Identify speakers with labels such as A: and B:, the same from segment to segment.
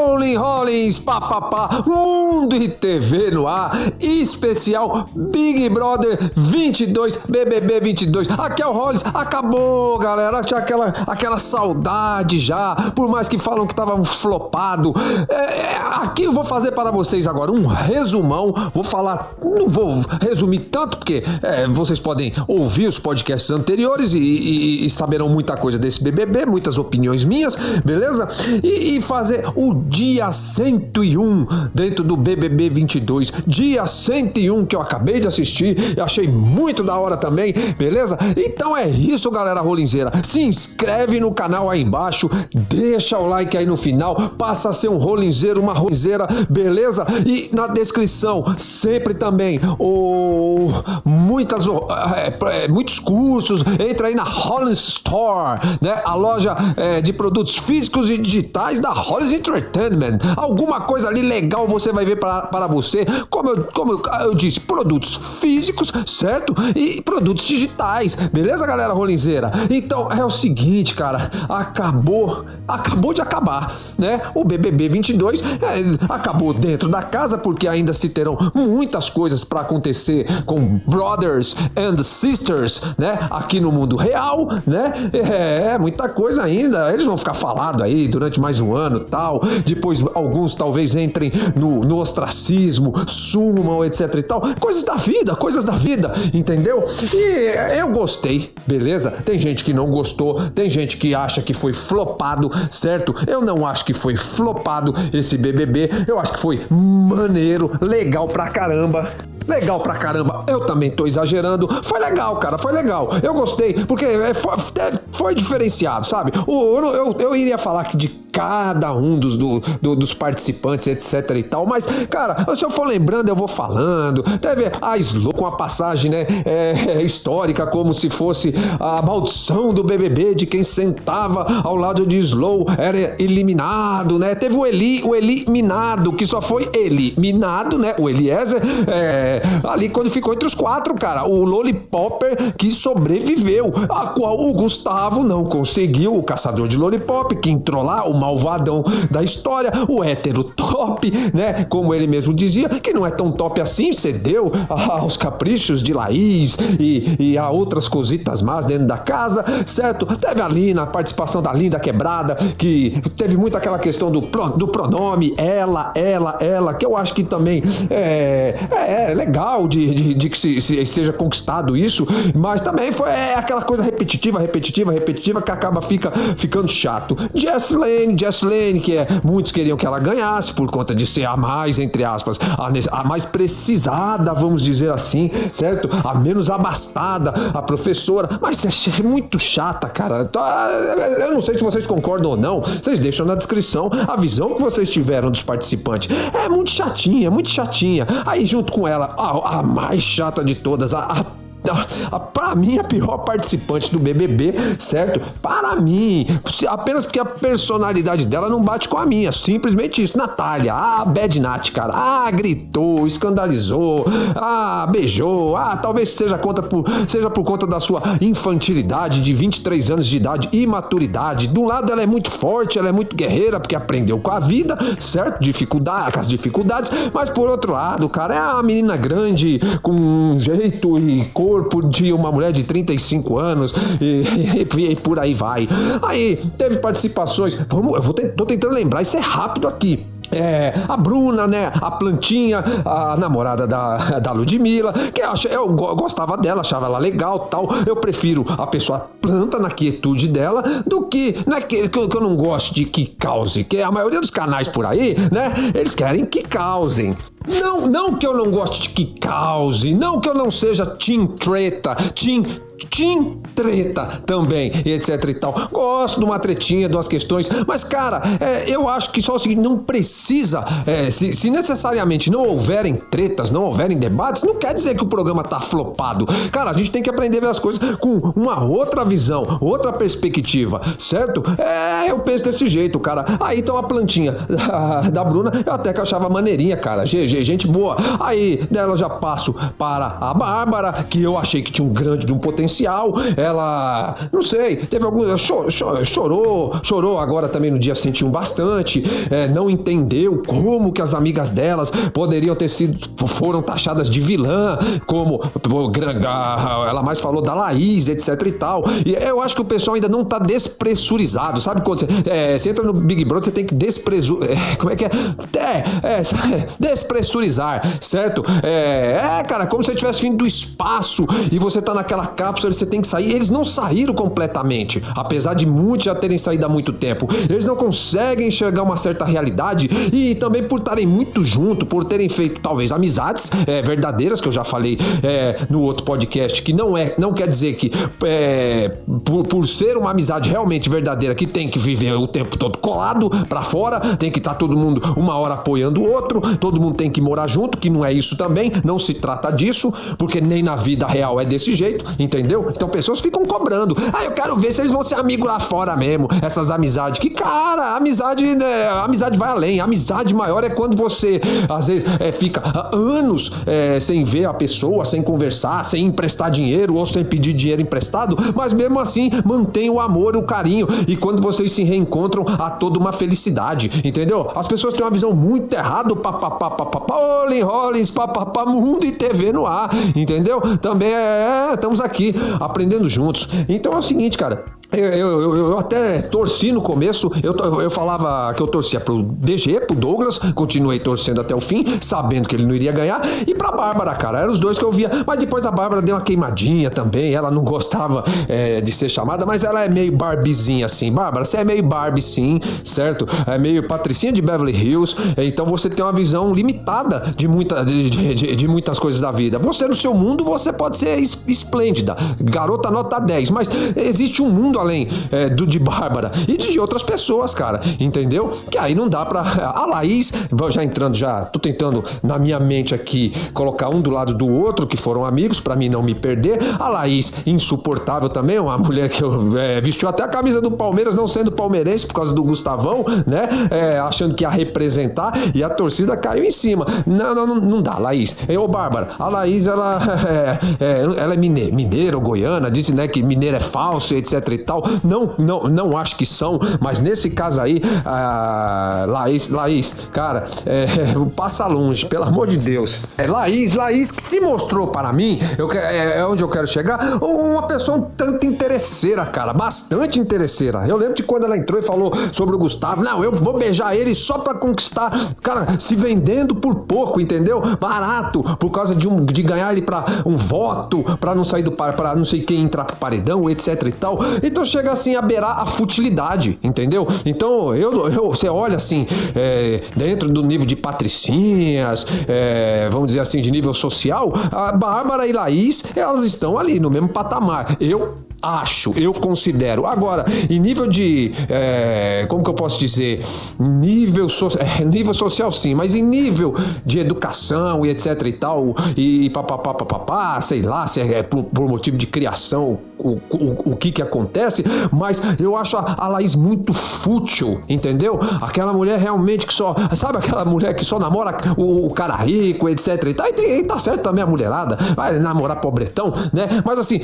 A: Rolling Rollins, papapá, Mundo e TV no ar, especial Big Brother 22, BBB 22. Aqui é o Rollins, acabou, galera. Tinha aquela, aquela saudade já, por mais que falam que tava um flopado. É, é, aqui eu vou fazer para vocês agora um resumão. Vou falar, não vou resumir tanto, porque é, vocês podem ouvir os podcasts anteriores e, e, e, saberão muita coisa desse BBB, muitas opiniões minhas, beleza? E, e fazer o dia 101 dentro do BBB 22. Dia 101 que eu acabei de assistir e achei muito da hora também, beleza? Então é isso, galera rolinzeira. Se inscreve no canal aí embaixo, deixa o like aí no final, passa a ser um rolinzeiro, uma rolinzeira, beleza? E na descrição, sempre também, o muitas, é, é, muitos cursos, entra aí na Rollins Store, né? A loja é, de produtos físicos e digitais da Rollins Entertainment. Alguma coisa ali legal você vai ver para você. Como eu, como eu, eu disse, produtos físicos, certo? E produtos digitais. Beleza, galera rolinzeira? Então é o seguinte, cara. Acabou, acabou de acabar, né? O BBB 22 é, acabou dentro da casa porque ainda se terão muitas coisas para acontecer com brothers and sisters, né? Aqui no mundo real, né? É, muita coisa ainda. Eles vão ficar falando aí durante mais um ano, tal. Depois alguns talvez entrem no, no ostracismo, sumam, etc e tal. Coisas da vida, coisas da vida, entendeu? E eu gostei, beleza? Tem gente que não gostou, tem gente que acha que foi flopado, certo? Eu não acho que foi flopado esse BBB, eu acho que foi maneiro, legal pra caramba. Legal pra caramba, eu também tô exagerando. Foi legal, cara, foi legal. Eu gostei, porque é, foi, foi diferenciado, sabe? Eu, eu, eu iria falar que de cada um dos, do, do, dos participantes, etc e tal. Mas, cara, se eu for lembrando, eu vou falando. Teve a Slow com a passagem, né, é, histórica, como se fosse a maldição do BBB, de quem sentava ao lado de Slow era eliminado, né? Teve o Eli, o eliminado, que só foi eliminado, né? O Eliezer, é, ali quando ficou entre os quatro, cara. O Lollipopper que sobreviveu, a qual o Gustavo não conseguiu, o caçador de Lollipop, que entrou lá, o malvadão da história, o hétero top, né? Como ele mesmo dizia, que não é tão top assim, cedeu aos caprichos de Laís e, e a outras cositas más dentro da casa, certo? Teve ali na participação da Linda Quebrada, que teve muito aquela questão do, do pronome ela, ela, ela, que eu acho que também é, é, é legal de, de, de que se, se, seja conquistado isso, mas também foi é, aquela coisa repetitiva, repetitiva, repetitiva que acaba fica, ficando chato. Jess Lane Jess Lane, que é, muitos queriam que ela ganhasse por conta de ser a mais, entre aspas, a, a mais precisada, vamos dizer assim, certo? A menos abastada, a professora, mas é muito chata, cara. Tá, eu não sei se vocês concordam ou não, vocês deixam na descrição a visão que vocês tiveram dos participantes. É muito chatinha, é muito chatinha. Aí junto com ela, a, a mais chata de todas, a, a para mim, a pior participante do BBB, certo? Para mim, apenas porque a personalidade dela não bate com a minha. Simplesmente isso. Natália, ah, bad Nat, cara. Ah, gritou, escandalizou, ah, beijou, ah, talvez seja, conta por, seja por conta da sua infantilidade de 23 anos de idade, imaturidade. De um lado, ela é muito forte, ela é muito guerreira, porque aprendeu com a vida, certo? Dificuldade, com as dificuldades, mas por outro lado, cara, é uma menina grande, com um jeito e cor corpo de uma mulher de 35 anos e, e, e por aí vai. Aí teve participações. Vamos, eu vou tô tentando lembrar, isso é rápido aqui. É, a Bruna, né? A plantinha, a namorada da, da Ludmilla, que eu, eu gostava dela, achava ela legal tal. Eu prefiro a pessoa planta na quietude dela do que. Não é que, que, eu, não gosto de que cause, que a maioria dos canais por aí, né? Eles querem que causem. Não, não que eu não goste de que cause, não que eu não seja Team Treta, Team Team Treta também, etc e tal. Gosto de uma tretinha, de umas questões, mas cara, é, eu acho que só o seguinte: não precisa, é, se, se, necessariamente não houverem tretas, não houverem debates, não quer dizer que o programa tá flopado. Cara, a gente tem que aprender a ver as coisas com uma outra visão, outra perspectiva, certo? É, eu penso desse jeito, cara. Aí então a plantinha da, Bruna, eu até que achava maneirinha, cara. GG, gente boa. Aí dela já passo para a Bárbara, que eu achei que tinha um grande de um potencial ela, não sei, teve algum, chorou, chorou, chorou agora também no dia sentiu bastante, é, não entendeu como que as amigas delas poderiam ter sido, foram taxadas de vilã, como ela mais falou da Laís, etc e tal. E eu acho que o pessoal ainda não tá despressurizado, sabe quando você, é, você entra no Big Brother, você tem que despressurizar, é, como é que é? É, é despressurizar, certo? É, é, cara, como se você tivesse vindo do espaço e você tá naquela cápsula, você tem que sair. Eles não saíram completamente, apesar de muitos já terem saído há muito tempo. Eles não conseguem enxergar uma certa realidade e também por estarem muito junto, por terem feito talvez amizades é, verdadeiras, que eu já falei é, no outro podcast, que não é, não quer dizer que é, por, por ser uma amizade realmente verdadeira que tem que viver o tempo todo colado para fora, tem que estar tá todo mundo uma hora apoiando o outro, todo mundo tem que morar junto, que não é isso também, não se trata disso, porque nem na vida real é desse jeito, entendeu? Então pessoas ficam cobrando. Ah, eu quero ver se eles vão ser amigos lá fora mesmo, essas amizades. Que cara, amizade, né, amizade vai além. A amizade maior é quando você, às vezes, é, fica anos é, sem ver a pessoa, sem conversar, sem emprestar dinheiro ou sem pedir dinheiro emprestado, mas mesmo assim mantém o amor, o carinho. E quando vocês se reencontram, há toda uma felicidade, entendeu? As pessoas têm uma visão muito errada, papapá, papapá, Olin Rollins, papapá, mundo e TV no ar, entendeu? Também é, estamos aqui aprendendo juntos. Então é o seguinte, cara. Eu, eu, eu, até torci no começo, eu, eu falava que eu torcia pro DG, pro Douglas, continuei torcendo até o fim, sabendo que ele não iria ganhar, e pra Bárbara, cara, eram os dois que eu via, mas depois a Bárbara deu uma queimadinha também, ela não gostava é, de ser chamada, mas ela é meio Barbizinha assim, Bárbara, você é meio Barbie sim, certo? É meio Patricinha de Beverly Hills, então você tem uma visão limitada de, muita, de, de, de muitas coisas da vida. Você no seu mundo, você pode ser esplêndida, garota nota 10, mas existe um mundo além é, do de Bárbara e de outras pessoas, cara, entendeu? Que aí não dá pra. A Laís, já entrando, já tô tentando na minha mente aqui colocar um do lado do outro, que foram amigos, para mim não me perder. A Laís, insuportável também, uma mulher que eu, é, vestiu até a camisa do Palmeiras, não sendo palmeirense por causa do Gustavão, né? É, achando que ia representar e a torcida caiu em cima. Não, não, não, dá, Laís. Ô, Bárbara, a Laís, ela é, é, ela é mineira, mineira ou goiana, disse né, que mineiro é falso, etc e tal. Não, não, não acho que são, mas nesse caso aí, a Laís, Laís, cara, é, passa longe, pelo amor de Deus. É Laís, Laís que se mostrou para mim, eu, é, é onde eu quero chegar, uma pessoa um tanto interesseira, cara, bastante interesseira. Eu lembro de quando ela entrou e falou sobre o Gustavo, não, eu vou beijar ele só para conquistar, cara, se vendendo por pouco, entendeu? Barato, por causa de, um, de ganhar ele para um voto, para não sair do par, para não sei quem entrar pro paredão, etc e tal. Então chega chega assim a beirar a futilidade, entendeu? Então, eu, eu você olha assim, é, dentro do nível de patricinhas, é, vamos dizer assim, de nível social, a Bárbara e Laís, elas estão ali no mesmo patamar. Eu acho, eu considero. Agora, em nível de. É, como que eu posso dizer? Nível, so, é, nível social, sim, mas em nível de educação e etc e tal, e papapá, papapá, sei lá, se é por, por motivo de criação, o, o, o, que que acontece, mas eu acho a, a Laís muito fútil, entendeu? Aquela mulher realmente que só. Sabe aquela mulher que só namora o, o cara rico, etc e tal? E, e tá certo também a mulherada, vai namorar pobretão, né? Mas assim,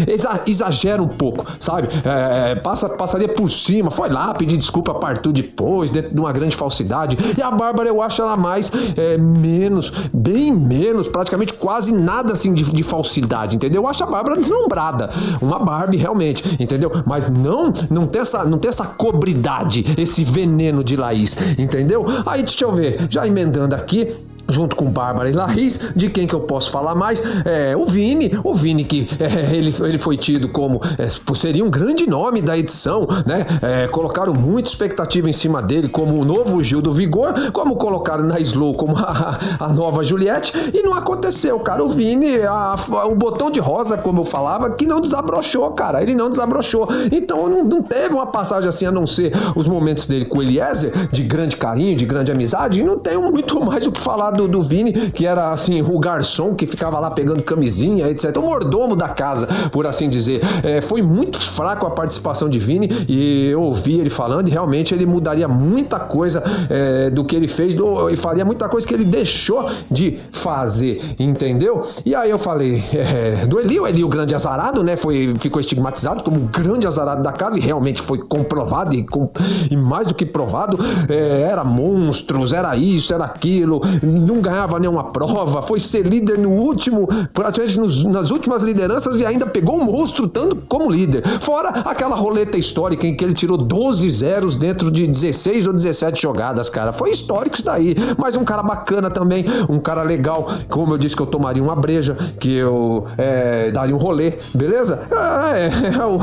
A: exagera um pouco pouco, sabe? É, é, passa, passaria por cima, foi lá pedir desculpa, partiu depois, dentro de uma grande falsidade. E a Bárbara, eu acho ela mais, é, menos, bem menos, praticamente quase nada assim de, de falsidade, entendeu? Eu acho a Bárbara deslumbrada, uma Barbie realmente, entendeu? Mas não, não tem essa, não tem essa cobridade, esse veneno de Laís, entendeu? Aí deixa eu ver, já emendando aqui, junto com Bárbara e Laís, de quem que eu posso falar mais? É, o Vini, o Vini que é, ele, ele foi tido como é, seria um grande nome da edição, né? É, colocaram muita expectativa em cima dele como o novo Gil do Vigor, como colocaram na Slow como a, a nova Juliette e não aconteceu, cara. O Vini, a, a, o botão de rosa, como eu falava, que não desabrochou, cara. Ele não desabrochou. Então não, não teve uma passagem assim a não ser os momentos dele com o Eliezer de grande carinho, de grande amizade. E não tenho muito mais o que falar do, do Vini, que era assim, o garçom que ficava lá pegando camisinha, etc. O mordomo da casa, por assim dizer. É, foi muito fraco a participação de Vini e eu ouvi ele falando e realmente ele mudaria muita coisa é, do que ele fez do, e faria muita coisa que ele deixou de fazer, entendeu? E aí eu falei é, do Eli, o Eli, o grande azarado, né? Foi, ficou estigmatizado como o grande azarado da casa e realmente foi comprovado e, com, e mais do que provado. É, era monstros, era isso, era aquilo, não ganhava nenhuma prova, foi ser líder no último, praticamente nos, nas últimas lideranças e ainda pegou o monstro tanto como líder. Fora aquela roleta histórica em que ele tirou 12 zeros dentro de 16 ou 17 jogadas, cara. Foi histórico isso daí. Mas um cara bacana também, um cara legal. Como eu disse que eu tomaria uma breja, que eu é, daria um rolê, beleza? É, é o,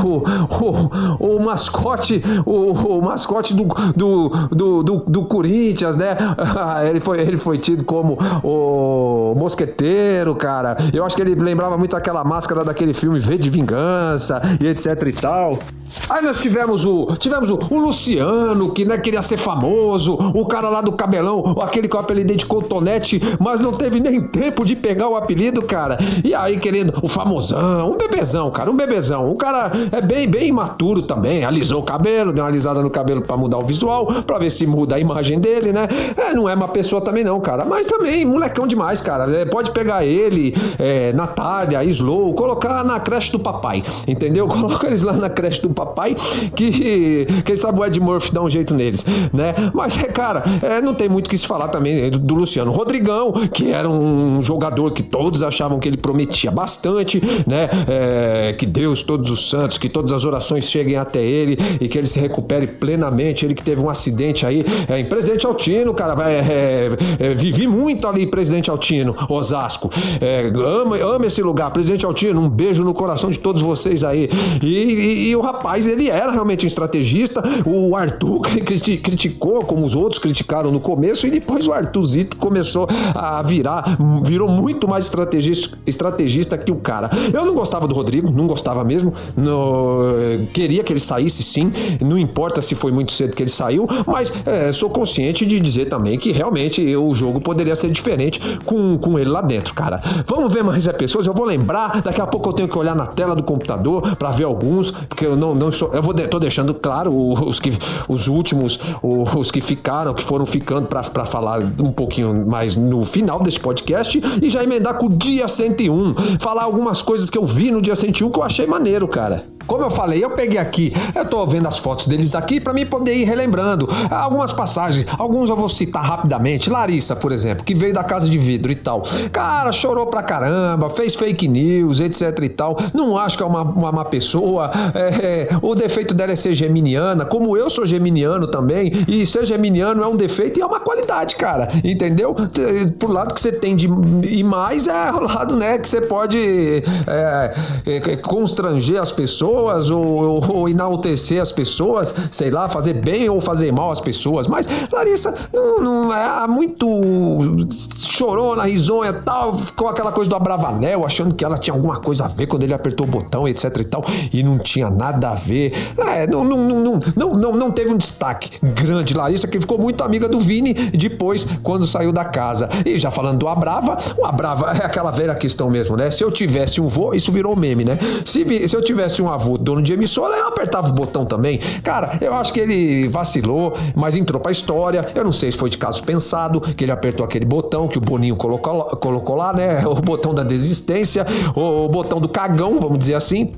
A: o, o, mascote, o, o mascote do, do, do, do, do Corinthians, né? Ele foi, ele foi tido como o mosqueteiro, cara. Eu acho que ele lembrava muito aquela máscara daquele filme V de Vingança e etc e tal. Aí nós tivemos o tivemos o, o Luciano, que né, queria ser famoso, o cara lá do cabelão, aquele que eu apelidei de cotonete, mas não teve nem tempo de pegar o apelido, cara. E aí querendo o famosão, um bebezão, cara, um bebezão. O cara é bem, bem imaturo também, alisou o cabelo, deu uma alisada no cabelo para mudar o visual, para ver se muda a imagem dele, né? É, não é uma pessoa também não, cara, mas também molecão demais, cara. É, pode pegar ele, é, Natália, Slow, colocar na creche do papai, entendeu? Coloca eles lá na creche do papai, que quem sabe o Ed Murphy dá um jeito neles, né? Mas, é, cara, é, não tem muito o que se falar também do, do, Luciano Rodrigão, que era um jogador que todos achavam que ele prometia bastante, né? É, que Deus, todos os santos, que todas as orações cheguem até ele e que ele se recupere plenamente. Ele que teve um acidente aí é, em Presidente Altino, cara, é, é, é, vivi muito ali, Presidente Altino, Osasco. É, ama, ama esse lugar, Presidente Altino, um beijo no coração de todos vocês aí. E, e, e o rapaz, ele era realmente um estrategista. O Arthur criticou, como os outros criticaram no começo, e depois o Arthurzito começou a virar, virou muito mais estrategista, estrategista que o cara. Eu não gostava do Rodrigo, não gostava mesmo. No, queria que ele saísse sim, não importa se foi muito cedo que ele saiu, mas é, sou consciente de dizer também que realmente o jogo poderia ser diferente com, com ele lá dentro, cara. Vamos ver mais pessoas, eu vou lembrar, daqui a pouco eu tenho que olhar na tela do computador para ver alguns, porque eu não, não sou, eu vou tô deixando claro os que os últimos, os que ficaram, que foram ficando para falar um pouquinho mais no final desse podcast e já emendar com o dia 101, falar algumas coisas que eu vi no dia 101 que eu achei maneiro, cara. Como eu falei, eu peguei aqui, eu tô vendo as fotos deles aqui para mim poder ir relembrando algumas passagens. Alguns eu vou citar rapidamente. Larissa, por exemplo, que veio da casa de vidro e tal. Cara, chorou pra caramba, fez fake news, etc e tal. Não acho que é uma, uma má pessoa. É, é, o defeito dela é ser geminiana, como eu sou geminiano também. E ser geminiano é um defeito e é uma qualidade, cara. Entendeu? Por lado que você tem de e mais é o lado, né, que você pode é, é, constranger as pessoas pessoas ou, ou, enaltecer as pessoas, sei lá, fazer bem ou fazer mal às pessoas. Mas Larissa não, não é muito chorona, risonha tal, ficou aquela coisa do Abravanel, achando que ela tinha alguma coisa a ver quando ele apertou o botão, etc e tal, e não tinha nada a ver. É, não, não, não, não, não, não teve um destaque grande. Larissa, que ficou muito amiga do Vini depois, quando saiu da casa. E já falando do Abrava, o Abrava é aquela velha questão mesmo, né? Se eu tivesse um vô, isso virou meme, né? Se, se eu tivesse um avô avô dono de emissora, eu apertava o botão também. Cara, eu acho que ele vacilou, mas entrou pra história. Eu não sei se foi de caso pensado, que ele apertou aquele botão que o Boninho colocou, colocou lá, né? O botão da desistência, o botão do cagão, vamos dizer assim.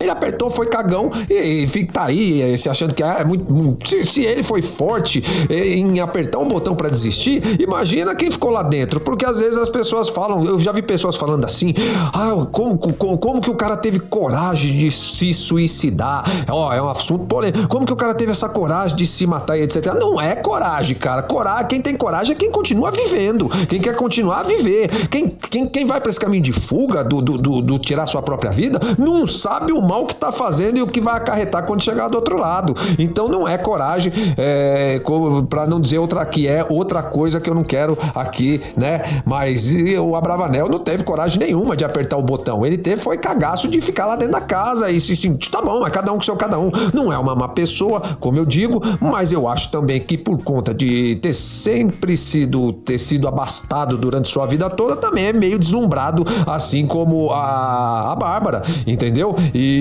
A: Ele apertou, foi cagão e, e fica tá aí, se achando que é muito. muito se, se, ele foi forte em apertar um botão para desistir, imagina quem ficou lá dentro. Porque às vezes as pessoas falam, eu já vi pessoas falando assim: ah, como, como, como que o cara teve coragem de se suicidar? Ó, oh, é um assunto polêmico. Como que o cara teve essa coragem de se matar e etc? Não é coragem, cara. Coragem, quem tem coragem é quem continua vivendo, quem quer continuar a viver. Quem, quem, quem vai para esse caminho de fuga, do, do, do, do tirar sua própria vida, não sabe o mal que tá fazendo e o que vai acarretar quando chegar do outro lado. Então não é coragem, é, para não dizer outra que é outra coisa que eu não quero aqui, né? Mas o Abravanel não teve coragem nenhuma de apertar o botão. Ele teve foi cagaço de ficar lá dentro da casa e se sentir, tá bom, é cada um com seu cada um. Não é uma má pessoa, como eu digo, mas eu acho também que por conta de ter sempre sido ter sido abastado durante sua vida toda, também é meio deslumbrado, assim como a, a Bárbara, entendeu? E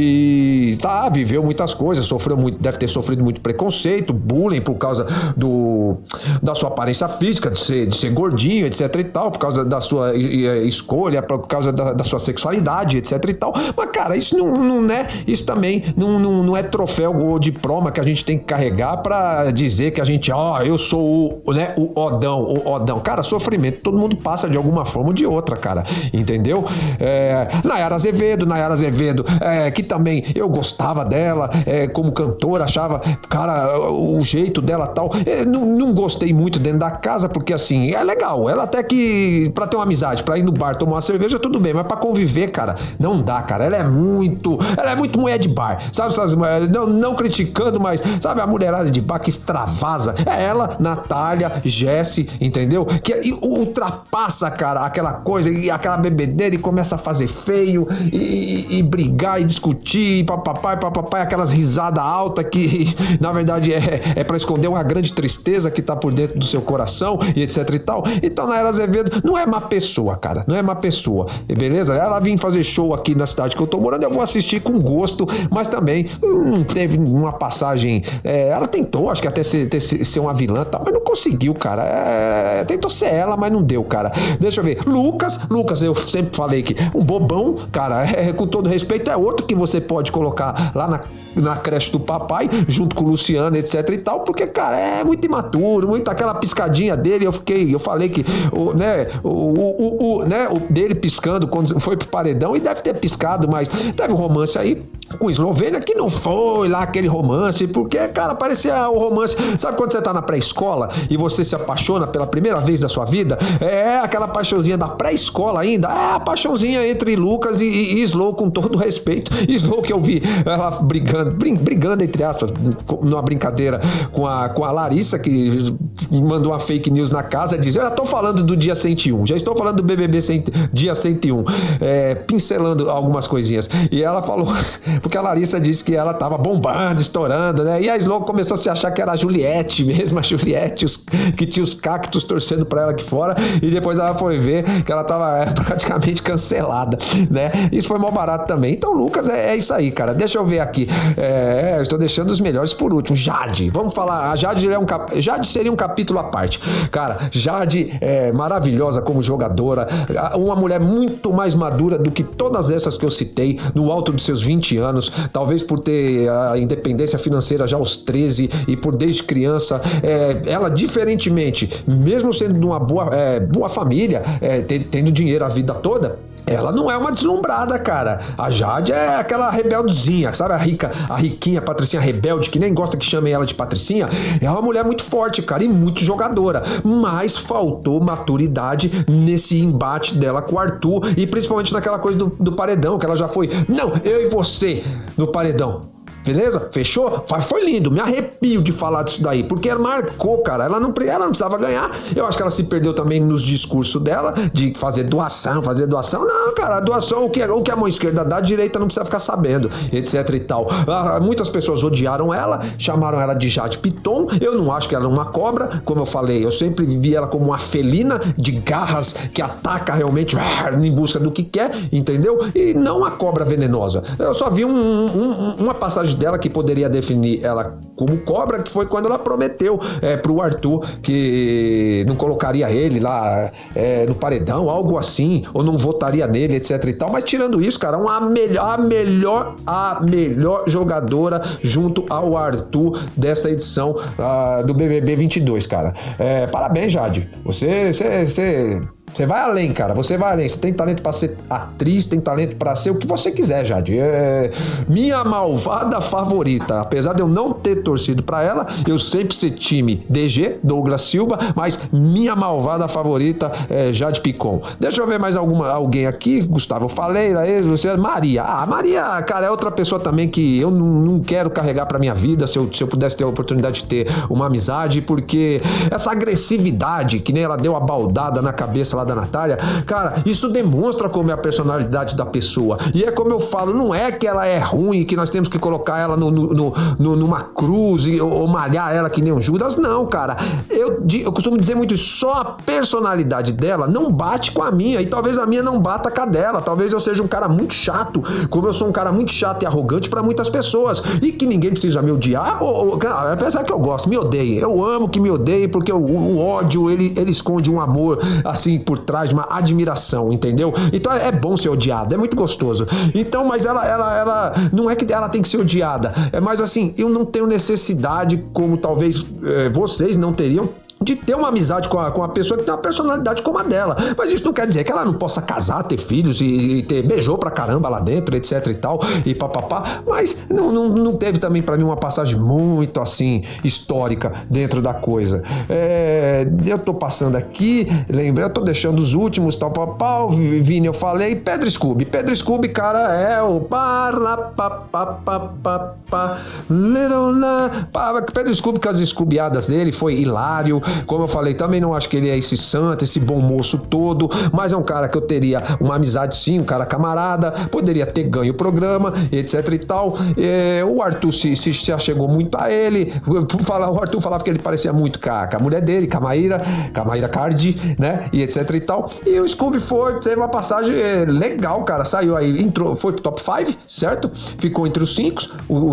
A: tá, viveu muitas coisas, sofreu muito, deve ter sofrido muito preconceito, bullying por causa do da sua aparência física, de ser, de ser gordinho, etc e tal, por causa da sua escolha, por causa da, da sua sexualidade, etc e tal. Mas, cara, isso não, não é, isso também não, não, não é troféu ou diploma que a gente tem que carregar para dizer que a gente, ó, oh, eu sou o, né, o Odão, o Odão. Cara, sofrimento todo mundo passa de alguma forma ou de outra, cara, entendeu? É, Nayara Azevedo, Nayara Azevedo, é, que também eu gostava dela é, como cantora, achava, cara, o jeito dela tal. É, não, não gostei muito dentro da casa, porque assim, é legal. Ela até que, pra ter uma amizade, pra ir no bar tomar uma cerveja, tudo bem, mas pra conviver, cara, não dá, cara. Ela é muito, ela é muito mulher de bar, sabe? Não, não criticando, mas sabe a mulherada de bar que extravasa? É ela, Natália, Jesse, entendeu? Que ultrapassa, cara, aquela coisa e aquela bebedeira e começa a fazer feio e, e, e brigar e discutir papapá e papapá, aquelas risadas altas que na verdade é, é para esconder uma grande tristeza que tá por dentro do seu coração e etc e tal. Então, Naira Azevedo não é má pessoa, cara, não é má pessoa, beleza? Ela vem fazer show aqui na cidade que eu tô morando, eu vou assistir com gosto, mas também hum, teve uma passagem. É, ela tentou, acho que até ser, ter, ser uma vilã tal, mas não conseguiu, cara. É, tentou ser ela, mas não deu, cara. Deixa eu ver. Lucas, Lucas, eu sempre falei que um bobão, cara, é, com todo respeito, é outro que você pode colocar lá na, na creche do papai, junto com o Luciano, etc e tal, porque, cara, é muito imaturo, muito aquela piscadinha dele. Eu fiquei, eu falei que o, né, o, o, o, né, o dele piscando quando foi pro paredão e deve ter piscado, mas teve um romance aí com Eslovênia que não foi lá aquele romance, porque, cara, parecia o romance. Sabe quando você tá na pré-escola e você se apaixona pela primeira vez da sua vida? É aquela paixãozinha da pré-escola ainda. É a paixãozinha entre Lucas e, e, Slow, com todo respeito. Slow que eu vi ela brigando, brigando entre aspas, numa brincadeira com a, com a Larissa, que mandou uma fake news na casa, diz: Eu já tô falando do dia 101, já estou falando do BBB 100, dia 101, é, pincelando algumas coisinhas. E ela falou porque a Larissa disse que ela tava bombando, estourando, né? E a Slow começou a se achar que era a Juliette mesmo, a Juliette, os, que tinha os cactos torcendo pra ela aqui fora, e depois ela foi ver que ela tava é, praticamente cancelada, né? Isso foi mal barato também. Então, Lucas, é, é isso aí, cara. Deixa eu ver aqui. É, eu estou deixando os melhores por último. Jade, vamos falar. A Jade, é um cap... Jade seria um capítulo à parte. Cara, Jade é maravilhosa como jogadora, uma mulher muito mais madura do que todas essas que eu citei, no alto dos seus 20 anos anos, talvez por ter a independência financeira já aos 13 e por desde criança, é, ela diferentemente, mesmo sendo de uma boa, é, boa família, é, tendo dinheiro a vida toda, ela não é uma deslumbrada, cara. A Jade é aquela rebeldezinha, sabe? A rica, a riquinha, a patricinha rebelde, que nem gosta que chamem ela de patricinha. É uma mulher muito forte, cara, e muito jogadora. Mas faltou maturidade nesse embate dela com o Arthur e principalmente naquela coisa do, do paredão, que ela já foi, não, eu e você no paredão. Beleza? Fechou? Foi lindo, me arrepio de falar disso daí, porque ela marcou, cara. Ela não, ela não precisava ganhar. Eu acho que ela se perdeu também nos discursos dela de fazer doação, fazer doação. Não, cara, a doação, o que, o que a mão esquerda dá, a direita não precisa ficar sabendo, etc e tal. Ah, muitas pessoas odiaram ela, chamaram ela de Jade Piton. Eu não acho que ela é uma cobra, como eu falei, eu sempre vi ela como uma felina de garras que ataca realmente em busca do que quer, entendeu? E não uma cobra venenosa. Eu só vi um, um, uma passagem dela que poderia definir ela como cobra, que foi quando ela prometeu é, pro Arthur que não colocaria ele lá é, no paredão, algo assim, ou não votaria nele, etc e tal. Mas tirando isso, cara, uma melhor, a melhor, a melhor jogadora junto ao Arthur dessa edição uh, do BBB 22, cara. É, parabéns, Jade. Você, você, você Você vai além, cara. Você vai além. Você tem talento para ser atriz, tem talento para ser o que você quiser, Jade. É... Minha malvada favorita. Apesar de eu não ter torcido para ela, eu sempre ser time DG, Douglas Silva, mas minha malvada favorita é Jade Picon. Deixa eu ver mais alguma, alguém aqui. Gustavo Faleira, você, Maria. Ah, Maria, cara, é outra pessoa também que eu não, não quero carregar para minha vida se eu, se eu pudesse ter a oportunidade de ter uma amizade, porque essa agressividade, que nem ela deu a baldada na cabeça da Natália, cara, isso demonstra como é a personalidade da pessoa. E é como eu falo, não é que ela é ruim, que nós temos que colocar ela no, no, no, numa cruz e, ou, malhar ela que nem um Judas. Não, cara. Eu, eu costumo dizer muito isso, só a personalidade dela não bate com a minha. E talvez a minha não bata com a dela. Talvez eu seja um cara muito chato, como eu sou um cara muito chato e arrogante para muitas pessoas. E que ninguém precisa me odiar, ou, ou, apesar que eu gosto, me odeiem. Eu amo que me odeiem, porque o, o ódio, ele, ele esconde um amor, assim, por trás, uma admiração, entendeu? Então é bom ser odiado, é muito gostoso. Então, mas ela, ela, ela, não é que ela tem que ser odiada, é mais assim, eu não tenho necessidade, como talvez é, vocês não teriam, de ter uma amizade com a, com a pessoa que tem uma personalidade como a dela. Mas isso não quer dizer que ela não possa casar, ter filhos e, e ter beijou pra caramba lá dentro, etc e tal, e papapá. Mas não, não, não teve também para mim uma passagem muito assim histórica dentro da coisa. É, eu tô passando aqui, lembrei, eu tô deixando os últimos, tal, papau, Vini, eu falei, Pedro Scooby. Pedro Scooby, cara, é o Pedro Scooby com as escubiadas dele foi hilário. Como eu falei, também não acho que ele é esse santo, esse bom moço todo, mas é um cara que eu teria uma amizade sim, um cara camarada, poderia ter ganho o programa, etc e tal. É, o Arthur se, se, se achegou muito a ele. O Arthur falava que ele parecia muito com a, com a mulher dele, com a Maíra, com a Maíra Cardi, né? E etc e tal. E o Scooby foi, teve uma passagem é, legal, cara. Saiu aí, entrou, foi pro top 5, certo? Ficou entre os 5,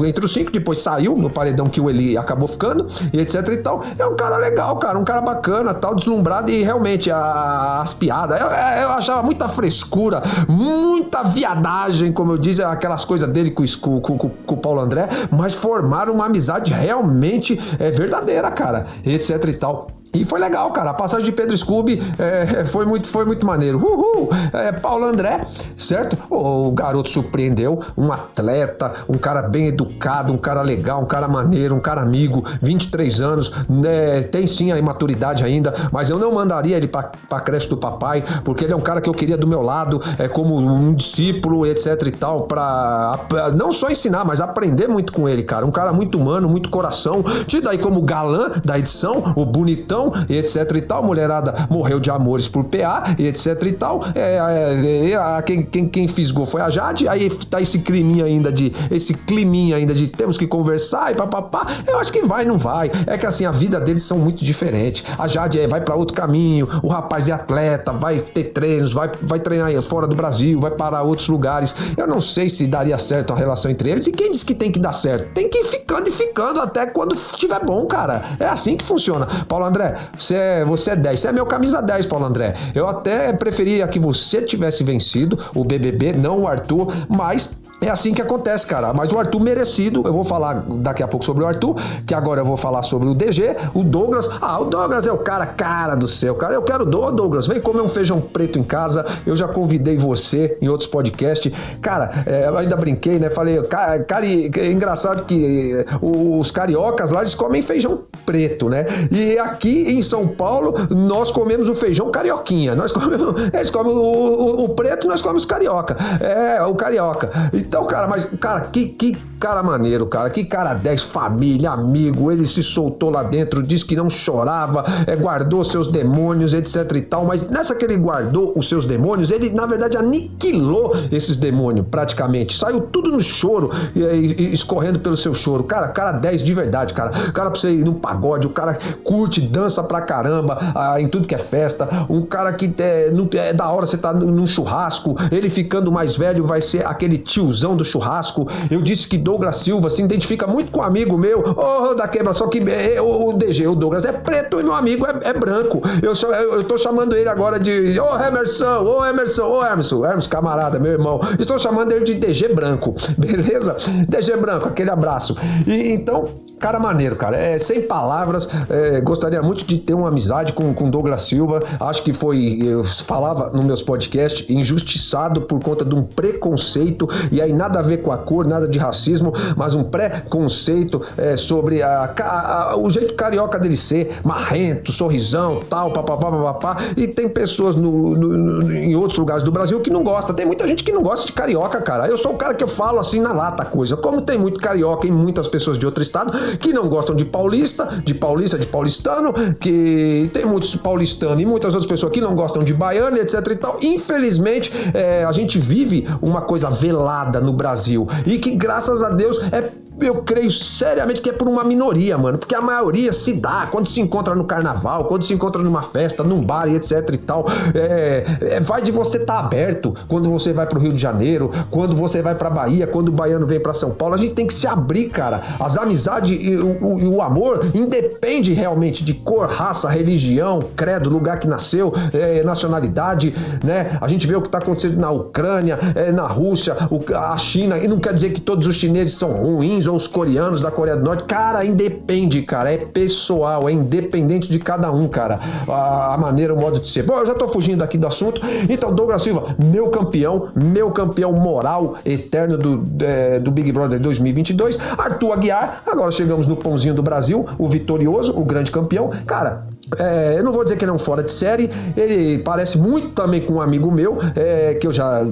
A: entre os 5, depois saiu no paredão que o Eli acabou ficando, e etc e tal. É um cara legal, cara cara, um cara bacana, tal, deslumbrado e realmente a, as piadas. Eu, eu, achava muita frescura, muita viadagem, como eu disse, aquelas coisas dele com, com, com, com o Paulo André, mas formaram uma amizade realmente é, verdadeira, cara, etc e tal. E foi legal, cara. A passagem de Pedro Scooby é, foi, muito, foi muito maneiro. Uhul! É, Paulo André, certo? O, o garoto surpreendeu. Um atleta, um cara bem educado, um cara legal, um cara maneiro, um cara amigo, 23 anos. Né, tem sim a imaturidade ainda, mas eu não mandaria ele pra, pra creche do papai, porque ele é um cara que eu queria do meu lado, é, como um discípulo, etc e tal, pra não só ensinar, mas aprender muito com ele, cara. Um cara muito humano, muito coração. Tido aí como galã da edição, o bonitão e etc e tal. Mulherada morreu de amores por PA e etc e tal. É, é, é, quem, quem, quem fisgou foi a Jade. Aí tá esse climinha ainda de. Esse climinha ainda de temos que conversar e papapá. Eu acho que vai, não vai. É que assim, a vida deles são muito diferentes. A Jade é, vai para outro caminho, o rapaz é atleta, vai ter treinos, vai, vai treinar fora do Brasil, vai para outros lugares. Eu não sei se daria certo a relação entre eles. E quem disse que tem que dar certo? Tem que ir ficando e ficando até quando estiver bom, cara. É assim que funciona. Paulo André, você é, você é 10. Você é meu camisa 10, Paulo André. Eu até preferia que você tivesse vencido o BBB, não o Arthur, mas é assim que acontece, cara. Mas o Arthur merecido, eu vou falar daqui a pouco sobre o Arthur, que agora eu vou falar sobre o DG, o Douglas. Ah, o Douglas é o cara, cara do céu, cara. Eu quero do Douglas, vem comer um feijão preto em casa. Eu já convidei você em outros podcasts. Cara, é, ainda brinquei, né? Falei, cara, cara é engraçado que eh, os cariocas lá eles comem feijão preto, né? E aqui em São Paulo nós comemos o feijão carioquinha. Nós comemos, eles comem o, o, o preto, nós comemos carioca. É, o carioca. Então, cara, mas, cara, que, que cara maneiro, cara. Que cara 10, família, amigo. Ele se soltou lá dentro, disse que não chorava, é, guardou seus demônios, etc e tal. Mas nessa que ele guardou os seus demônios, ele, na verdade, aniquilou esses demônios, praticamente. Saiu tudo no choro, e, e, escorrendo pelo seu choro. Cara, cara 10 de verdade, cara. Cara pra você ir no pagode, o cara curte, dança pra caramba ah, em tudo que é festa. Um cara que é, é da hora você tá num churrasco, ele ficando mais velho vai ser aquele tiozão do churrasco. Eu disse que Douglas Silva se identifica muito com um amigo meu, ô oh, da quebra, só que é, o, o DG, o Douglas é preto e meu amigo é, é branco. Eu, eu, eu tô chamando ele agora de ô oh, Emerson, ô oh, Emerson, ô oh, Emerson, Emerson, camarada, meu irmão. Estou chamando ele de DG branco, beleza? DG branco, aquele abraço. E então Cara maneiro, cara. É, sem palavras, é, gostaria muito de ter uma amizade com, com Douglas Silva. Acho que foi, eu falava nos meus podcasts, injustiçado por conta de um preconceito, e aí nada a ver com a cor, nada de racismo, mas um preconceito é, sobre a, a, a, o jeito carioca dele ser, marrento, sorrisão, tal, papapá, papapá. E tem pessoas no, no, no, em outros lugares do Brasil que não gostam. Tem muita gente que não gosta de carioca, cara. Eu sou o cara que eu falo assim na lata coisa. Como tem muito carioca e muitas pessoas de outro estado que não gostam de paulista, de paulista, de paulistano, que tem muitos paulistanos e muitas outras pessoas que não gostam de baiano, etc e tal. Infelizmente, é, a gente vive uma coisa velada no Brasil e que, graças a Deus, é eu creio seriamente que é por uma minoria, mano. Porque a maioria se dá quando se encontra no carnaval, quando se encontra numa festa, num bar e etc e tal. É, é, vai de você estar tá aberto quando você vai pro Rio de Janeiro, quando você vai pra Bahia, quando o baiano vem pra São Paulo. A gente tem que se abrir, cara. As amizades e o, o, o amor independe realmente de cor, raça, religião, credo, lugar que nasceu, é, nacionalidade, né? A gente vê o que tá acontecendo na Ucrânia, é, na Rússia, o, a China, e não quer dizer que todos os chineses são ruins ou os coreanos da Coreia do Norte. Cara, independe, cara. É pessoal, é independente de cada um, cara. A, a maneira, o modo de ser. Bom, eu já tô fugindo aqui do assunto. Então, Douglas Silva, meu campeão, meu campeão moral eterno do, é, do Big Brother 2022. Arthur Aguiar, agora chegamos no pãozinho do Brasil, o vitorioso, o grande campeão. Cara, é, eu não vou dizer que ele é um fora de série, ele parece muito também com um amigo meu, é, que eu já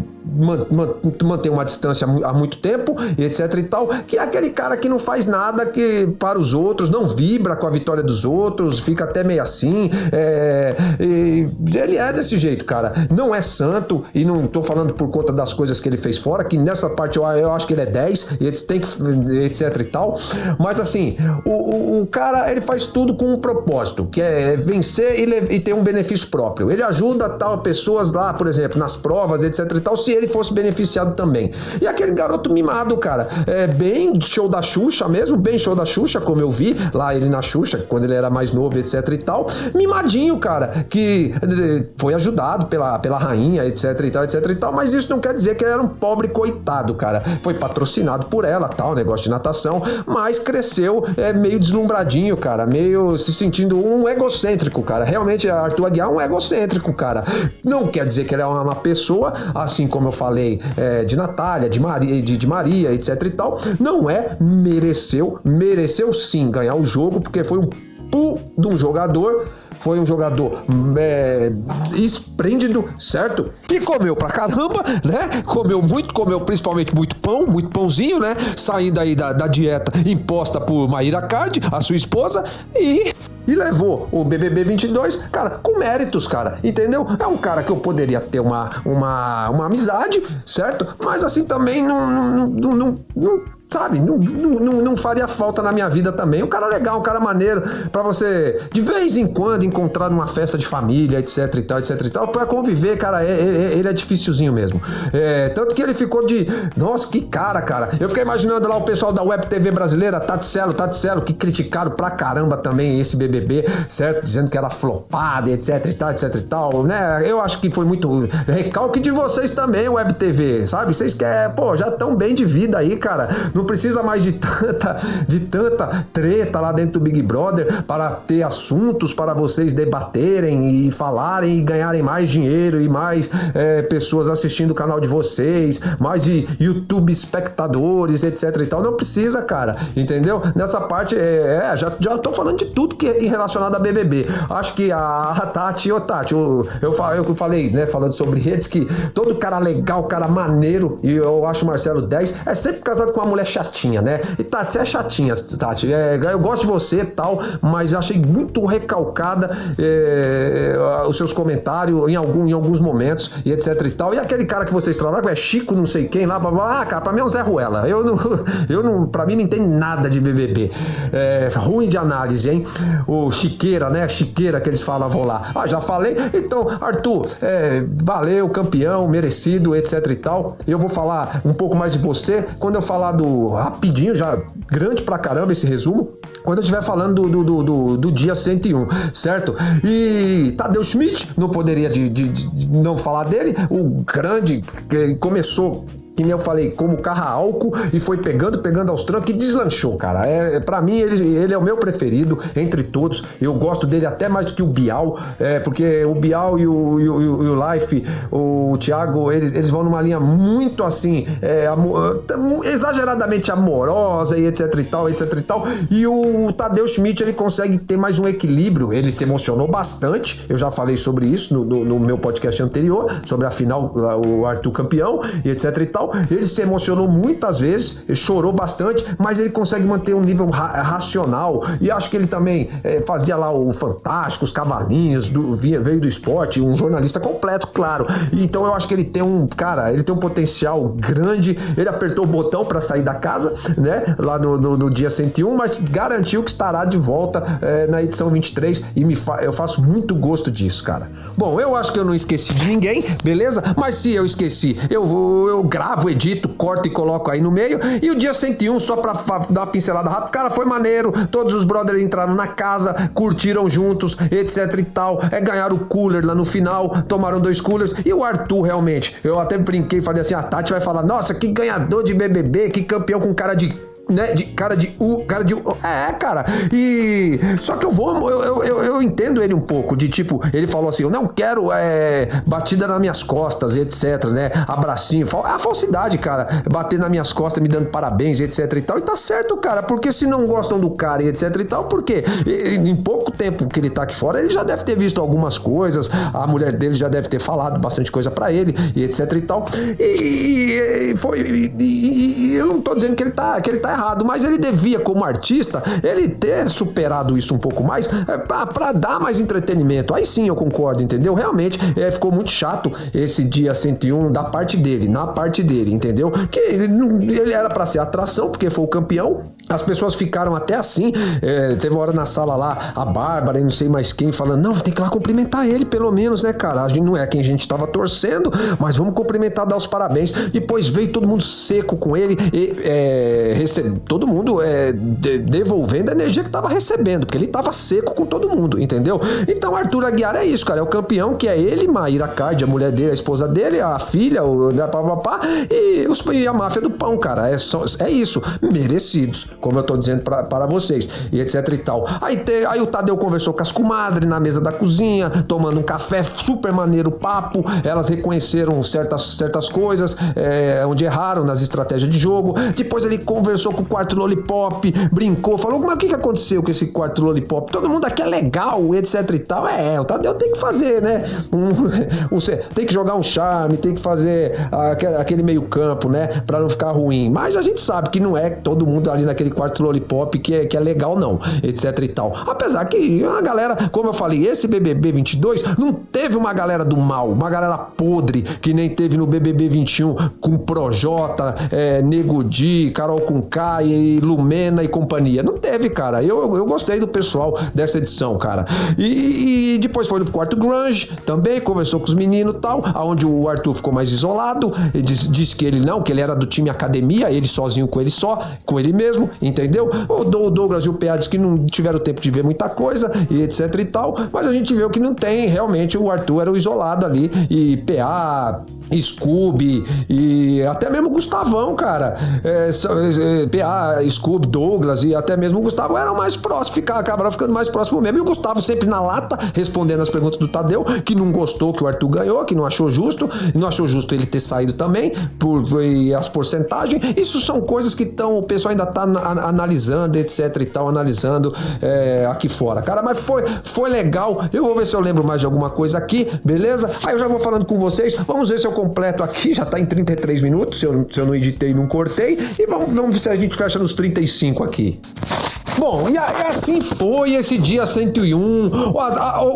A: mantenho uma distância há muito tempo, e etc e tal, que é aquele cara que não faz nada que para os outros, não vibra com a vitória dos outros, fica até meio assim. É, ele é desse jeito, cara. Não é santo, e não tô falando por conta das coisas que ele fez fora, que nessa parte eu, eu acho que ele é 10, e tem que, etc e tal. Mas assim, o, o, o cara ele faz tudo com um propósito, que é é, vencer e, e, ter um benefício próprio. Ele ajuda tal pessoas lá, por exemplo, nas provas, etc e tal, se ele fosse beneficiado também. E aquele garoto mimado, cara, é bem show da Xuxa mesmo, bem show da Xuxa, como eu vi lá ele na Xuxa, quando ele era mais novo, etc e tal. Mimadinho, cara, que foi ajudado pela, pela rainha, etc e tal, etc e tal, mas isso não quer dizer que ele era um pobre coitado, cara. Foi patrocinado por ela, tal, negócio de natação, mas cresceu é, meio deslumbradinho, cara, meio se sentindo um egocêntrico egocêntrico, cara. Realmente, Arthur Aguiar é um egocêntrico, cara. Não quer dizer que ele é uma pessoa, assim como eu falei é, de Natália, de Maria, de, de Maria, etc e tal. Não é, mereceu, mereceu sim ganhar o jogo, porque foi um pu de um jogador foi um jogador é, esplêndido, certo? Que comeu pra caramba, né? Comeu muito, comeu principalmente muito pão, muito pãozinho, né? Saindo aí da, da dieta imposta por Maíra Card, a sua esposa, e e levou o BBB 22, cara, com méritos, cara, entendeu? É um cara que eu poderia ter uma, uma, uma amizade, certo? Mas assim também não, não, não, não, não sabe? Não, não, não, faria falta na minha vida também. Um cara legal, um cara maneiro, para você de vez em quando encontrar numa festa de família, etc e tal, etc e tal, pra conviver, cara, é, é, é, ele é dificilzinho mesmo. É, tanto que ele ficou de. Nossa, que cara, cara. Eu fiquei imaginando lá o pessoal da Web TV brasileira, Taticelo, Taticelo, que criticaram pra caramba também esse BBB, certo? Dizendo que era flopada, etc e tal, etc e tal, né? Eu acho que foi muito recalque de vocês também, Web TV, sabe? Vocês querem, pô, já tão bem de vida aí, cara. Não precisa mais de tanta, de tanta treta lá dentro do Big Brother para ter assuntos para vocês debaterem e falarem e ganharem mais dinheiro e mais é, pessoas assistindo o canal de vocês, mais de YouTube espectadores, etc e tal. Não precisa, cara, entendeu? Nessa parte, é, é já, já tô falando de tudo que é relacionado a BBB. Acho que a, a Tati, ô Tati, eu, eu, eu falei, né, falando sobre redes, que todo cara legal, cara maneiro, e eu acho o Marcelo 10, é sempre casado com uma mulher chatinha, né? E Tati, você é chatinha, Tati. É, eu gosto de você e tal, mas achei muito recalcada é, os seus comentários em, algum, em alguns momentos e etc e tal. E aquele cara que vocês trabalham, é Chico, não sei quem lá, blá, blá, ah, cara, pra mim é um Zé Ruela. Eu não, eu não, pra mim não tem nada de BBB. É, ruim de análise, hein? O Chiqueira, né? Chiqueira que eles falavam lá. Ah, já falei. Então, Arthur, é, valeu, campeão, merecido, etc e tal. Eu vou falar um pouco mais de você quando eu falar do rapidinho, já grande pra caramba esse resumo, quando eu estiver falando do, do, do, do, dia 101, certo? E Tadeu Schmidt, não poderia de, de, de não falar dele, o grande que começou que nem eu falei, como carro álcool e foi pegando, pegando aos trancos e deslanchou, cara. É, é, para mim, ele, ele é o meu preferido entre todos. Eu gosto dele até mais do que o Bial, é, porque o Bial e o, e o, e o Life, o Thiago, eles, eles vão numa linha muito assim, é, amor, exageradamente amorosa e etc e tal, etc e tal. E o Tadeu Schmidt, ele consegue ter mais um equilíbrio. Ele se emocionou bastante, eu já falei sobre isso no, no, no meu podcast anterior, sobre a final, o Arthur campeão e etc e tal. Ele se emocionou muitas vezes, chorou bastante, mas ele consegue manter um nível ra racional. E acho que ele também é, fazia lá o Fantástico, os Cavalinhos, do, veio do esporte, um jornalista completo, claro. Então eu acho que ele tem um, cara, ele tem um potencial grande. Ele apertou o botão para sair da casa, né, lá no, no, no, dia 101, mas garantiu que estará de volta é, na edição 23 e me fa eu faço muito gosto disso, cara. Bom, eu acho que eu não esqueci de ninguém, beleza? Mas se eu esqueci, eu vou, eu gravo, edito, corto e coloco aí no meio. E o dia 101, só pra dar uma pincelada rápida, cara, foi maneiro. Todos os brothers entraram na casa, curtiram juntos, etc e tal. É, ganharam o cooler lá no final, tomaram dois coolers. E o Arthur, realmente, eu até brinquei, falei assim: a Tati vai falar, nossa, que ganhador de BBB, que campeão com cara de né, de cara de U, cara de U. É, cara. E só que eu vou, eu, eu, eu, entendo ele um pouco de tipo, ele falou assim, eu não quero é, batida nas minhas costas, etc, né? Abracinho, é a falsidade, cara, bater nas minhas costas, me dando parabéns, etc e tal. E tá certo, cara, porque se não gostam do cara e etc e tal, porque em pouco tempo que ele tá aqui fora, ele já deve ter visto algumas coisas, a mulher dele já deve ter falado bastante coisa para ele e etc e tal. E, e foi e, e, eu não tô dizendo que ele tá que ele tá errado, mas ele devia, como artista, ele ter superado isso um pouco mais é, para dar mais entretenimento. Aí sim eu concordo, entendeu? Realmente é, ficou muito chato esse dia 101 da parte dele, na parte dele, entendeu? Que ele, ele era para ser atração, porque foi o campeão. As pessoas ficaram até assim. É, teve uma hora na sala lá, a Bárbara e não sei mais quem, falando: não, tem que lá cumprimentar ele, pelo menos, né, cara? A gente não é quem a gente tava torcendo, mas vamos cumprimentar, dar os parabéns. Depois veio todo mundo seco com ele, e, é, todo mundo é, de, devolvendo a energia que estava recebendo, porque ele estava seco com todo mundo, entendeu? Então Arthur Aguiar é isso, cara, é o campeão que é ele, Maíra Card, a mulher dele, a esposa dele, a filha, o né, papapá, e, os, e a máfia do pão, cara, é, só, é isso, merecidos, como eu tô dizendo para vocês, e etc e tal. Aí, te, aí o Tadeu conversou com as comadres na mesa da cozinha, tomando um café, super maneiro papo, elas reconheceram certas, certas coisas, é, onde erraram nas estratégias de jogo, depois ele conversou com o quarto lollipop, brincou, falou, mas o que, aconteceu com esse quarto lollipop? Todo mundo aqui é legal, etc e tal. É, o Tadeu tem que fazer, né? Um, tem que jogar um charme, tem que fazer aquele meio campo, né? Pra não ficar ruim. Mas a gente sabe que não é todo mundo ali naquele quarto lollipop que é, que é legal, não, etc e tal. Apesar que a galera, como eu falei, esse BBB 22 não teve uma galera do mal, uma galera podre, que nem teve no BBB 21 com Projota, é, Nego Di, Carol com K, e Lumena e companhia. Não teve, cara. Eu, eu gostei do pessoal dessa edição, cara. E, e depois foi no quarto Grunge também, conversou com os meninos e tal, aonde o Arthur ficou mais isolado. Ele disse, disse, que ele não, que ele era do time academia, ele sozinho com ele só, com ele mesmo, entendeu? O Douglas e o PA disse que não tiveram tempo de ver muita coisa e etc e tal, mas a gente viu que não tem, realmente o Arthur era o isolado ali e PA, Scooby e até mesmo Gustavão, cara. É, é, PA, Scooby, Douglas e até mesmo o Gustavo eram mais próximos, ficar, acabaram ficando mais próximo mesmo. E o Gustavo sempre na lata, respondendo as perguntas do Tadeu, que não gostou que o Arthur ganhou, que não achou justo, não achou justo ele ter saído também, por, as porcentagens. Isso são coisas que estão, o pessoal ainda tá analisando, etc e tal, analisando é, aqui fora. Cara, mas foi, foi legal. Eu vou ver se eu lembro mais de alguma coisa aqui, beleza? Aí eu já vou falando com vocês. Vamos ver se eu completo aqui, já tá em 33 minutos, se eu, se eu não editei, não cortei. E vamos, vamos ver se a gente fecha nos 35 aqui. Bom, e assim foi esse dia 101.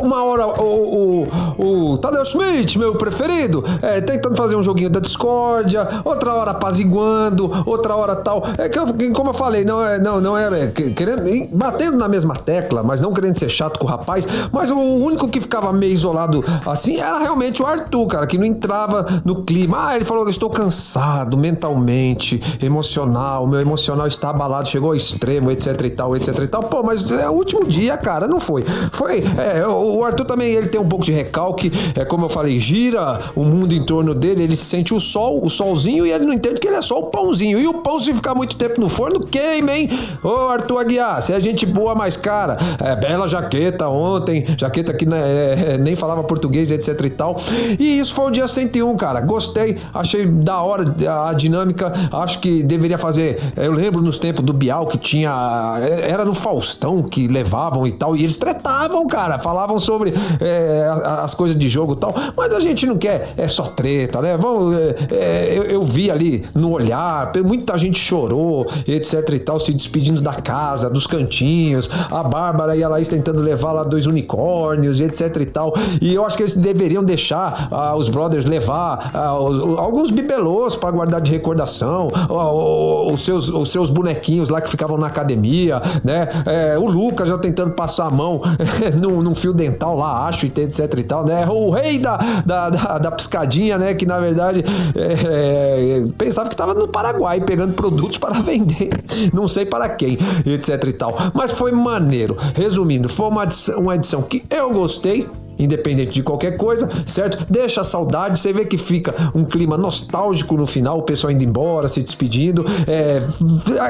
A: Uma hora o, o, o Tadeu Schmidt, meu preferido, é, tentando fazer um joguinho da discórdia, outra hora apaziguando, outra hora tal. É que, eu, como eu falei, não é, não, não é, querendo, batendo na mesma tecla, mas não querendo ser chato com o rapaz. Mas o único que ficava meio isolado assim era realmente o Arthur, cara, que não entrava no clima. Ah, ele falou que estou cansado mentalmente, emocional, meu emocional está abalado, chegou ao extremo, etc e tal tal, etc e tal. Pô, mas é o último dia, cara, não foi. Foi. É, o Arthur também ele tem um pouco de recalque. É como eu falei, gira o mundo em torno dele, ele sente o sol, o solzinho, e ele não entende que ele é só o pãozinho. E o pão, se ficar muito tempo no forno, queima, hein? Ô, Arthur Aguiar, se é gente boa mais cara. É, bela jaqueta ontem, jaqueta que né, é, nem falava português, etc e tal. E isso foi o dia 101, cara. Gostei, achei da hora a dinâmica. Acho que deveria fazer. Eu lembro nos tempos do Bial que tinha. Era no Faustão que levavam e tal. E eles tretavam, cara. Falavam sobre é, as coisas de jogo e tal. Mas a gente não quer, é só treta, né? Vamos, é, é, eu, eu, vi ali no olhar, muita gente chorou, etc e tal, se despedindo da casa, dos cantinhos. A Bárbara e a Laís tentando levar lá dois unicórnios, etc e tal. E eu acho que eles deveriam deixar ah, os brothers levar ah, os, alguns bibelôs para guardar de recordação, ah, os, seus, os seus bonequinhos lá que ficavam na academia, né? É, o Lucas já tentando passar a mão num, num, fio dental lá, acho, etc e tal, né? O rei da, da, da, da piscadinha, né? Que na verdade é, é, pensava que estava no Paraguai pegando produtos para vender, não sei para quem, etc e tal. Mas foi maneiro. Resumindo, foi uma edição, uma edição que eu gostei independente de qualquer coisa, certo? Deixa a saudade, você vê que fica um clima nostálgico no final, o pessoal indo embora, se despedindo. É,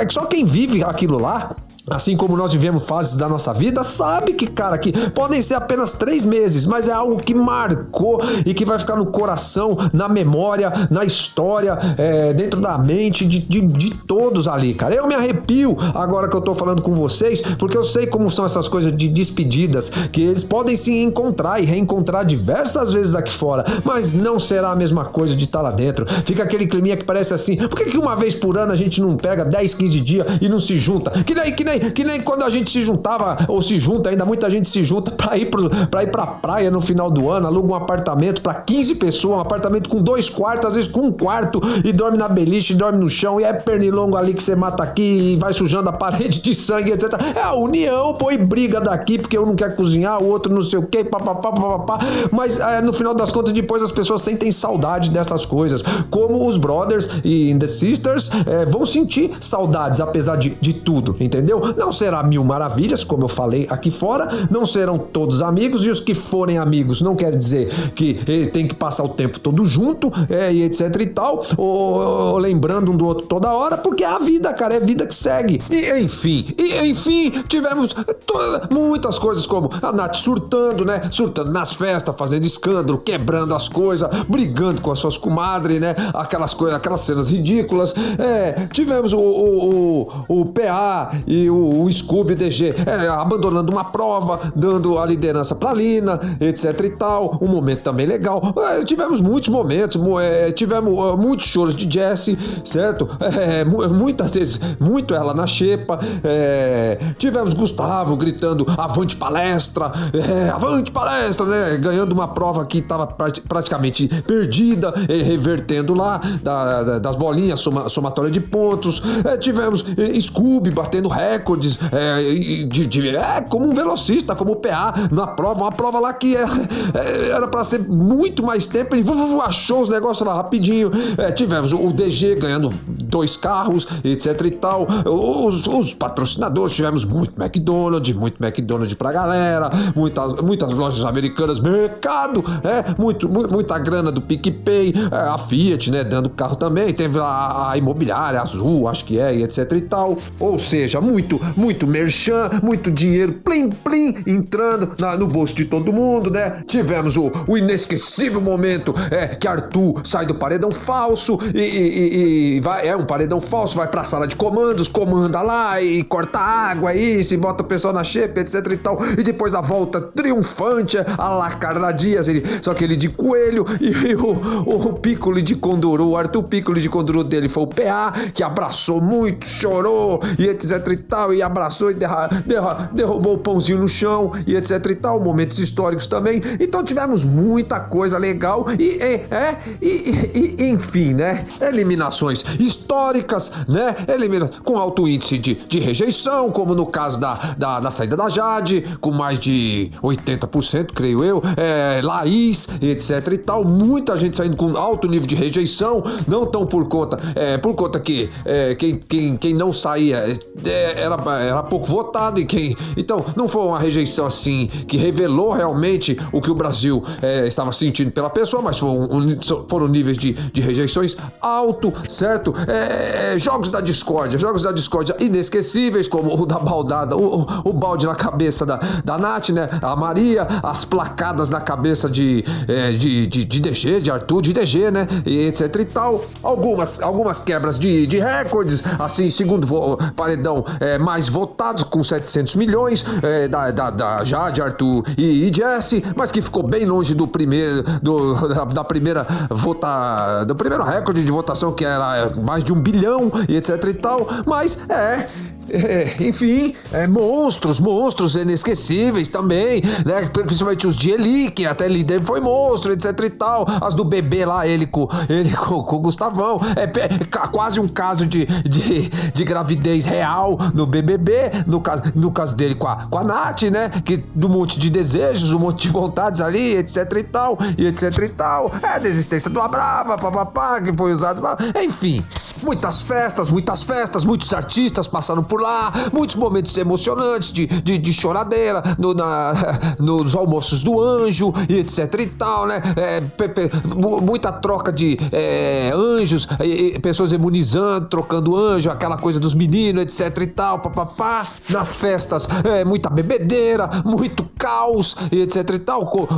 A: é só quem vive aquilo lá assim como nós vivemos fases da nossa vida, sabe que, cara, que podem ser apenas três meses, mas é algo que marcou e que vai ficar no coração, na memória, na história, é, dentro da mente de, de, de, todos ali, cara. Eu me arrepio agora que eu tô falando com vocês, porque eu sei como são essas coisas de despedidas, que eles podem se encontrar e reencontrar diversas vezes aqui fora, mas não será a mesma coisa de estar tá lá dentro. Fica aquele climinha que parece assim, por que, que uma vez por ano a gente não pega 10, 15 dias e não se junta? Que nem, que nem que nem quando a gente se juntava, ou se junta ainda, muita gente se junta pra ir, pro, pra, ir pra praia no final do ano, aluga um apartamento pra 15 pessoas, um apartamento com dois quartos, às vezes com um quarto, e dorme na beliche, dorme no chão, e é pernilongo ali que você mata aqui e vai sujando a parede de sangue, etc. É a união, pô, e briga daqui porque um não quer cozinhar, o outro não sei o que, papapá, papapá. Mas é, no final das contas, depois as pessoas sentem saudade dessas coisas. Como os brothers e the sisters é, vão sentir saudades, apesar de, de tudo, entendeu? Não será mil maravilhas, como eu falei aqui fora, não serão todos amigos, e os que forem amigos não quer dizer que ele tem que passar o tempo todo junto, é, e etc e tal, ou, ou, lembrando um do outro toda hora, porque é a vida, cara, é a vida que segue. E enfim, e enfim, tivemos toda, muitas coisas como a Nath surtando, né? Surtando nas festas, fazendo escândalo, quebrando as coisas, brigando com as suas comadres, né? Aquelas coisas, aquelas cenas ridículas. É, tivemos o, o, o, o PA e o o Scooby DG é, abandonando uma prova, dando a liderança para Lina, etc e tal. Um momento também legal. É, tivemos muitos momentos, é, tivemos uh, muitos choros de Jesse, certo? É, muitas vezes, muito ela na xepa. É, tivemos Gustavo gritando avante palestra, é, avante palestra, né? Ganhando uma prova que estava praticamente perdida, revertendo lá da, da, das bolinhas, soma, somatória de pontos. tivemos Scooby batendo recordes é, de, de, é, como um velocista, como o PA na prova, uma prova lá que é, é, era para ser muito mais tempo, ele achou os negócios lá rapidinho. É, tivemos o DG ganhando dois carros, etc e tal. Os, os patrocinadores, tivemos muito McDonald's, muito McDonald's pra galera, muitas, muitas lojas americanas, mercado, é, muito, muita grana do PicPay, a Fiat, né, dando carro também, teve a, a imobiliária azul, acho que é, e etc e tal. Ou seja, muito, muito merchan, muito dinheiro, plim, plim, entrando na, no bolso de todo mundo, né? Tivemos o, o inesquecível momento é, que Arthur sai do paredão falso e, e, e, vai, é um paredão falso, vai pra sala de comandos, comanda lá e corta água aí, se bota o pessoal na xepa, etc e tal, e depois a volta triunfante a la Carla Dias, ele, só que ele de coelho e, e o, o Piccolo de Conduru, o Arthur Piccolo de Conduru dele foi o PA, que abraçou muito, chorou e etc e tal, e abraçou e derra, derra, derrubou o pãozinho no chão e etc e tal, momentos históricos também. Então tivemos muita coisa legal e, é, é e, e, enfim, né? Eliminações históricas, né? Elimina com alto índice de, de rejeição, como no caso da, da, da saída da Jade, com mais de 80%, creio eu, é, Laís, etc e tal. Muita gente saindo com alto nível de rejeição, não tão por conta, é, por conta que é, quem, quem, quem não saía é, era, era pouco votado e quem. Então, não foi uma rejeição assim que revelou realmente o que o Brasil é, estava sentindo pela pessoa, mas foram, foram níveis de, de rejeições alto, certo? É, é, jogos da discórdia, jogos da discórdia inesquecíveis, como o da baldada, o, o, balde na cabeça da, da Nath, né? A Maria, as placadas na cabeça de, é, de, de, de DG, de Arthur, de DG, né? E etc e tal. Algumas, algumas quebras de, de recordes, assim, segundo paredão é, mais votados, com 700 milhões, é, da, da, da Jade, Arthur e, e Jesse, mas que ficou bem longe do primeiro, do, da, da primeira vota, do primeiro recorde de votação, que era mais de um bilhão e etc e tal. Mas é, é, enfim, é, monstros, monstros inesquecíveis também, né? Principalmente os de Eli, que até líder foi monstro, etc e tal. As do bebê lá, ele com, ele com, com o Gustavão. É, é, quase um caso de, de, de, gravidez real no BBB, no caso, no caso dele com a, com a Nath, né? Que do monte de desejos, um monte de vontades ali, etc e tal, e etc e tal. É a desistência do Abrava, papapá, que foi usado. Enfim, muitas festas, muitas festas, muitos artistas passaram por por lá, muitos momentos emocionantes de, de, de choradeira no, na, nos almoços do anjo e etc e tal, né? É, pe, pe, muita troca de é, anjos, e, pessoas imunizando, trocando anjo, aquela coisa dos meninos, etc e tal, papapá. Nas festas, é, muita bebedeira, muito caos e etc e tal.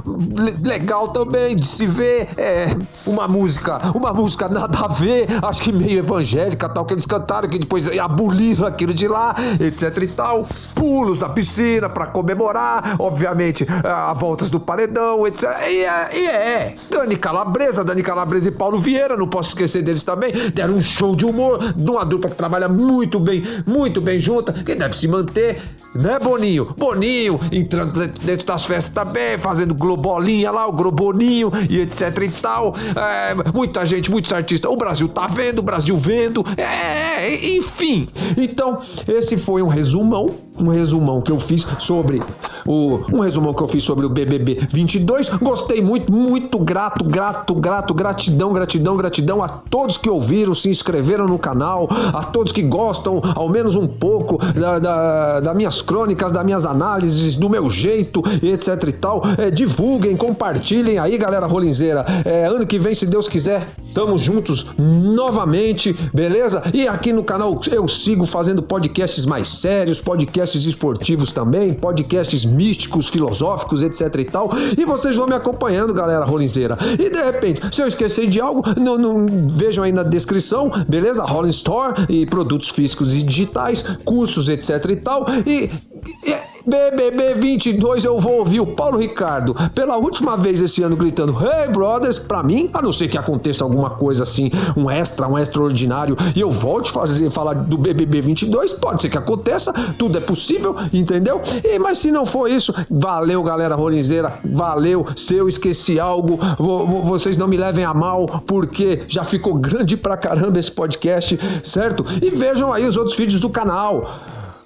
A: Legal também de se ver, é, uma música, uma música nada a ver, acho que meio evangélica, tal, que eles cantaram, que depois aboliram aquilo de lá, etc e tal. Pulos da piscina para comemorar, obviamente, a voltas do paredão, etc. E é, é, Dani Calabresa, Dani Calabresa e Paulo Vieira, não posso esquecer deles também, deram um show de humor de uma dupla que trabalha muito bem, muito bem junta, que deve se manter, né, Boninho? Boninho entrando dentro das festas também, fazendo globolinha lá, o globoninho e etc e tal. É, muita gente, muitos artistas. O Brasil tá vendo, o Brasil vendo, é, enfim. Então, esse foi um resumão, um resumão que eu fiz sobre o um resumão que eu fiz sobre o BBB 22. Gostei muito, muito grato, grato, grato, gratidão, gratidão, gratidão a todos que ouviram, se inscreveram no canal, a todos que gostam ao menos um pouco da, da, das minhas crônicas, das minhas análises, do meu jeito, etc e tal. É, divulguem, compartilhem aí, galera rolinzeira. É, ano que vem, se Deus quiser, tamo juntos novamente, beleza? E aqui no canal eu sigo fazendo podcasts mais sérios, podcasts esportivos também, podcasts místicos, filosóficos, etc e tal. E vocês vão me acompanhando, galera rolinzeira. E de repente, se eu esquecer de algo, não, não vejam aí na descrição, beleza? Rolling Store e produtos físicos e digitais, cursos, etc e tal. E, e BBB 22 eu vou ouvir o Paulo Ricardo pela última vez esse ano gritando Hey Brothers pra mim, a não ser que aconteça alguma coisa assim, um extra, um extraordinário e eu volte fazer falar do BBB 22, pode ser que aconteça, tudo é possível, entendeu? E mas se não for isso, valeu galera rolinzeira, valeu. Se eu esqueci algo, vocês não me levem a mal, porque já ficou grande pra caramba esse podcast, certo? E vejam aí os outros vídeos do canal.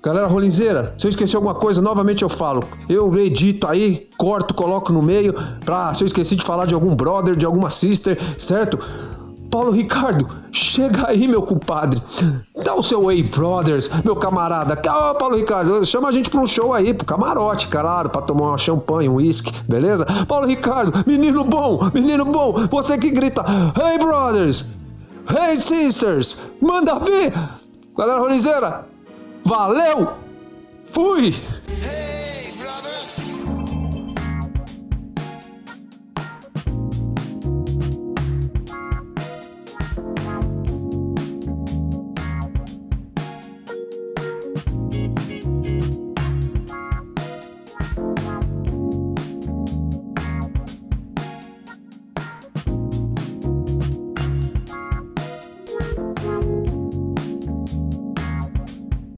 A: Galera rolinzeira, se eu esqueci alguma coisa, novamente eu falo. Eu edito aí, corto, coloco no meio, pra se eu esqueci de falar de algum brother, de alguma sister, certo? Paulo Ricardo, chega aí, meu compadre. Dá o seu Way Brothers, meu camarada. Ó, Paulo Ricardo, chama a gente pra um show aí, pro camarote, claro, pra tomar uma champanhe, um uísque, beleza? Paulo Ricardo, menino bom, menino bom, você que grita, Hey Brothers, Hey Sisters, manda ver. Galera rolizeira, Valeu! Fui!